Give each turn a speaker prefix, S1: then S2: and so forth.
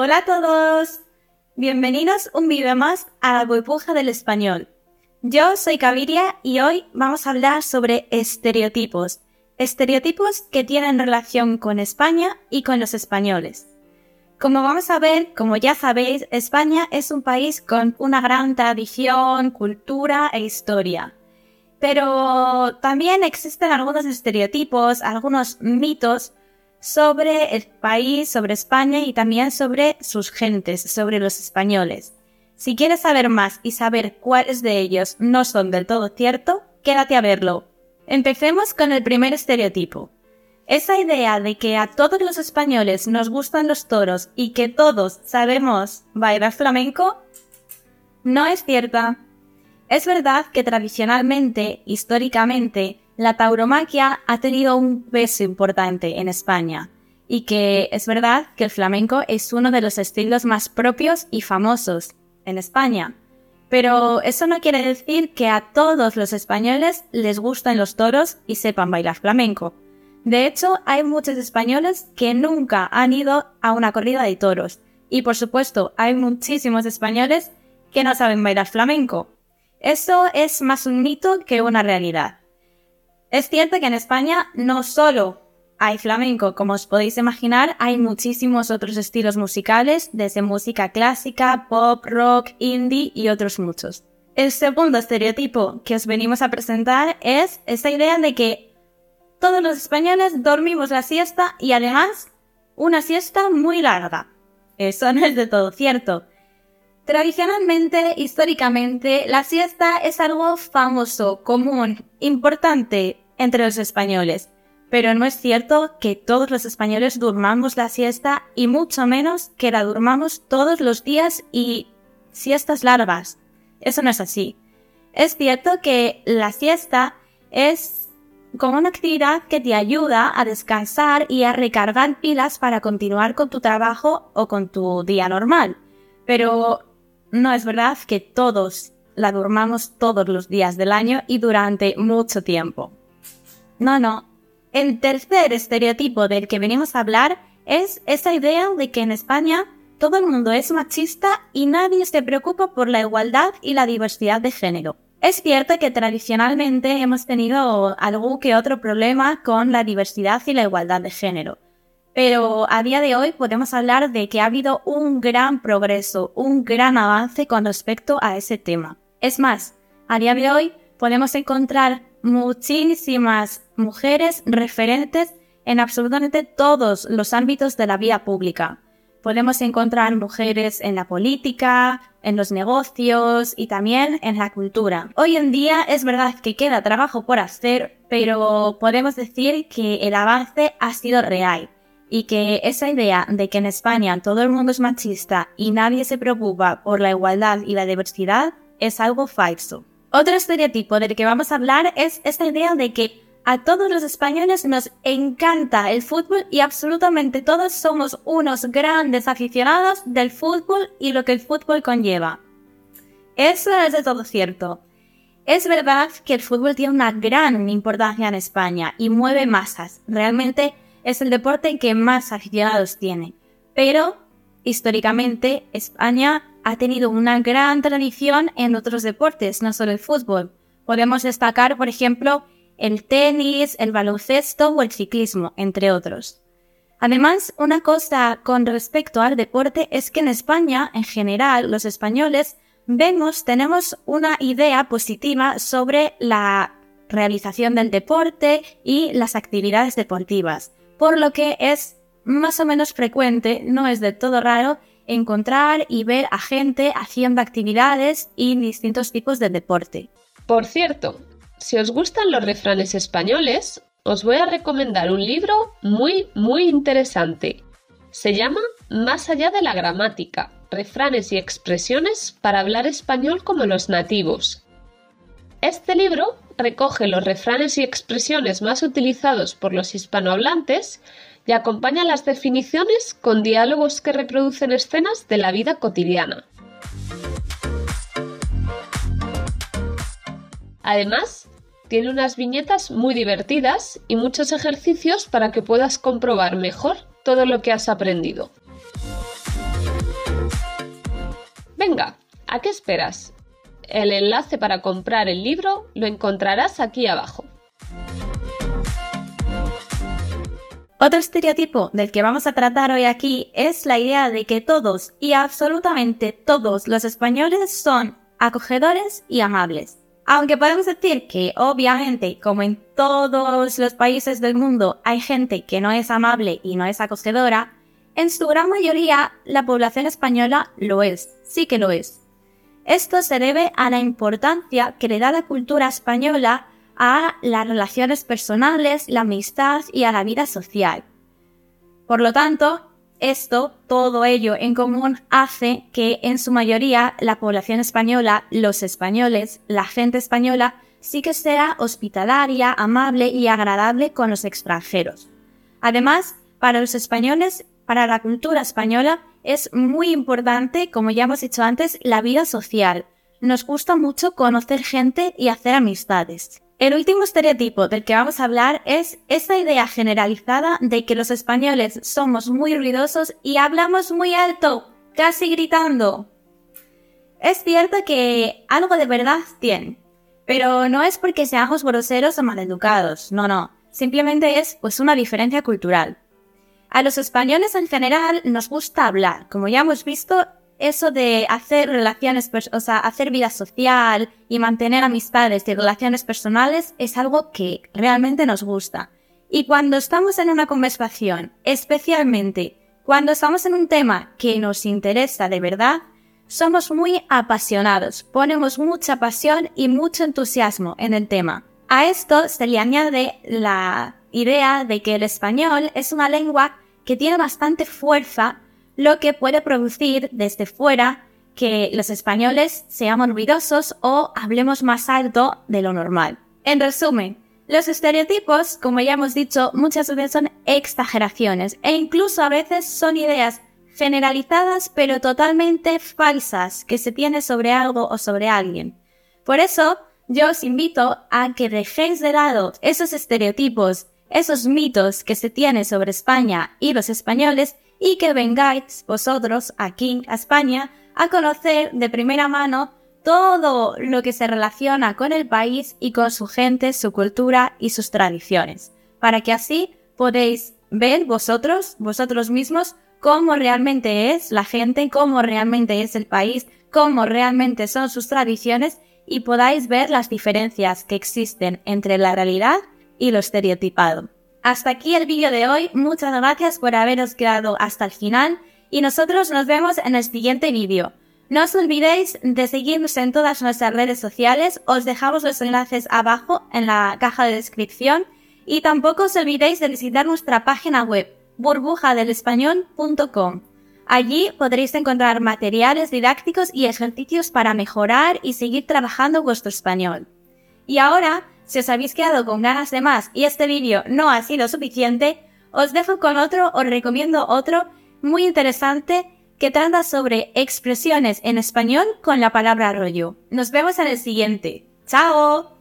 S1: Hola a todos. Bienvenidos un vídeo más a la burbuja del español. Yo soy Caviria y hoy vamos a hablar sobre estereotipos. Estereotipos que tienen relación con España y con los españoles. Como vamos a ver, como ya sabéis, España es un país con una gran tradición, cultura e historia. Pero también existen algunos estereotipos, algunos mitos sobre el país, sobre España y también sobre sus gentes, sobre los españoles. Si quieres saber más y saber cuáles de ellos no son del todo cierto, quédate a verlo. Empecemos con el primer estereotipo. Esa idea de que a todos los españoles nos gustan los toros y que todos sabemos bailar flamenco no es cierta. Es verdad que tradicionalmente, históricamente, la tauromaquia ha tenido un peso importante en España y que es verdad que el flamenco es uno de los estilos más propios y famosos en España. Pero eso no quiere decir que a todos los españoles les gusten los toros y sepan bailar flamenco. De hecho, hay muchos españoles que nunca han ido a una corrida de toros. Y por supuesto, hay muchísimos españoles que no saben bailar flamenco. Eso es más un mito que una realidad. Es cierto que en España no solo hay flamenco, como os podéis imaginar, hay muchísimos otros estilos musicales, desde música clásica, pop, rock, indie y otros muchos. El segundo estereotipo que os venimos a presentar es esa idea de que todos los españoles dormimos la siesta y además una siesta muy larga. Eso no es de todo cierto. Tradicionalmente, históricamente, la siesta es algo famoso, común, importante entre los españoles. Pero no es cierto que todos los españoles durmamos la siesta y mucho menos que la durmamos todos los días y siestas largas. Eso no es así. Es cierto que la siesta es como una actividad que te ayuda a descansar y a recargar pilas para continuar con tu trabajo o con tu día normal. Pero no es verdad que todos la durmamos todos los días del año y durante mucho tiempo. No, no. El tercer estereotipo del que venimos a hablar es esa idea de que en España todo el mundo es machista y nadie se preocupa por la igualdad y la diversidad de género. Es cierto que tradicionalmente hemos tenido algún que otro problema con la diversidad y la igualdad de género, pero a día de hoy podemos hablar de que ha habido un gran progreso, un gran avance con respecto a ese tema. Es más, a día de hoy podemos encontrar muchísimas mujeres referentes en absolutamente todos los ámbitos de la vida pública, Podemos encontrar mujeres en la política, en los negocios y también en la cultura. Hoy en día es verdad que queda trabajo por hacer, pero podemos decir que el avance ha sido real y que esa idea de que en España todo el mundo es machista y nadie se preocupa por la igualdad y la diversidad es algo falso. Otro estereotipo del que vamos a hablar es esta idea de que a todos los españoles nos encanta el fútbol y absolutamente todos somos unos grandes aficionados del fútbol y lo que el fútbol conlleva. Eso es de todo cierto. Es verdad que el fútbol tiene una gran importancia en España y mueve masas. Realmente es el deporte que más aficionados tiene. Pero, históricamente, España ha tenido una gran tradición en otros deportes, no solo el fútbol. Podemos destacar, por ejemplo, el tenis, el baloncesto o el ciclismo, entre otros. Además, una cosa con respecto al deporte es que en España, en general, los españoles vemos, tenemos una idea positiva sobre la realización del deporte y las actividades deportivas, por lo que es más o menos frecuente, no es de todo raro, encontrar y ver a gente haciendo actividades y distintos tipos de deporte.
S2: Por cierto, si os gustan los refranes españoles, os voy a recomendar un libro muy, muy interesante. Se llama Más allá de la gramática, refranes y expresiones para hablar español como los nativos. Este libro recoge los refranes y expresiones más utilizados por los hispanohablantes y acompaña las definiciones con diálogos que reproducen escenas de la vida cotidiana. Además, tiene unas viñetas muy divertidas y muchos ejercicios para que puedas comprobar mejor todo lo que has aprendido. ¿A qué esperas? El enlace para comprar el libro lo encontrarás aquí abajo.
S1: Otro estereotipo del que vamos a tratar hoy aquí es la idea de que todos y absolutamente todos los españoles son acogedores y amables. Aunque podemos decir que obviamente, como en todos los países del mundo, hay gente que no es amable y no es acogedora, en su gran mayoría la población española lo es, sí que lo es. Esto se debe a la importancia que le da la cultura española a las relaciones personales, la amistad y a la vida social. Por lo tanto, esto, todo ello en común, hace que en su mayoría la población española, los españoles, la gente española, sí que sea hospitalaria, amable y agradable con los extranjeros. Además, para los españoles, para la cultura española, es muy importante, como ya hemos dicho antes, la vida social. Nos gusta mucho conocer gente y hacer amistades. El último estereotipo del que vamos a hablar es esa idea generalizada de que los españoles somos muy ruidosos y hablamos muy alto, casi gritando. Es cierto que algo de verdad tiene, pero no es porque seamos groseros o maleducados, no, no, simplemente es pues una diferencia cultural. A los españoles en general nos gusta hablar, como ya hemos visto, eso de hacer relaciones, o sea, hacer vida social y mantener amistades y relaciones personales es algo que realmente nos gusta. Y cuando estamos en una conversación, especialmente cuando estamos en un tema que nos interesa de verdad, somos muy apasionados, ponemos mucha pasión y mucho entusiasmo en el tema. A esto se le añade la idea de que el español es una lengua que tiene bastante fuerza lo que puede producir desde fuera que los españoles seamos ruidosos o hablemos más alto de lo normal. En resumen, los estereotipos, como ya hemos dicho, muchas veces son exageraciones e incluso a veces son ideas generalizadas pero totalmente falsas que se tiene sobre algo o sobre alguien. Por eso, yo os invito a que dejéis de lado esos estereotipos, esos mitos que se tienen sobre España y los españoles y que vengáis vosotros aquí a España a conocer de primera mano todo lo que se relaciona con el país y con su gente, su cultura y sus tradiciones, para que así podéis ver vosotros, vosotros mismos, cómo realmente es la gente, cómo realmente es el país, cómo realmente son sus tradiciones y podáis ver las diferencias que existen entre la realidad y lo estereotipado. Hasta aquí el vídeo de hoy, muchas gracias por haberos quedado hasta el final y nosotros nos vemos en el siguiente vídeo. No os olvidéis de seguirnos en todas nuestras redes sociales, os dejamos los enlaces abajo en la caja de descripción y tampoco os olvidéis de visitar nuestra página web burbujadelespañol.com. Allí podréis encontrar materiales didácticos y ejercicios para mejorar y seguir trabajando vuestro español. Y ahora si os habéis quedado con ganas de más y este vídeo no ha sido suficiente, os dejo con otro, os recomiendo otro muy interesante que trata sobre expresiones en español con la palabra rollo. Nos vemos en el siguiente. ¡Chao!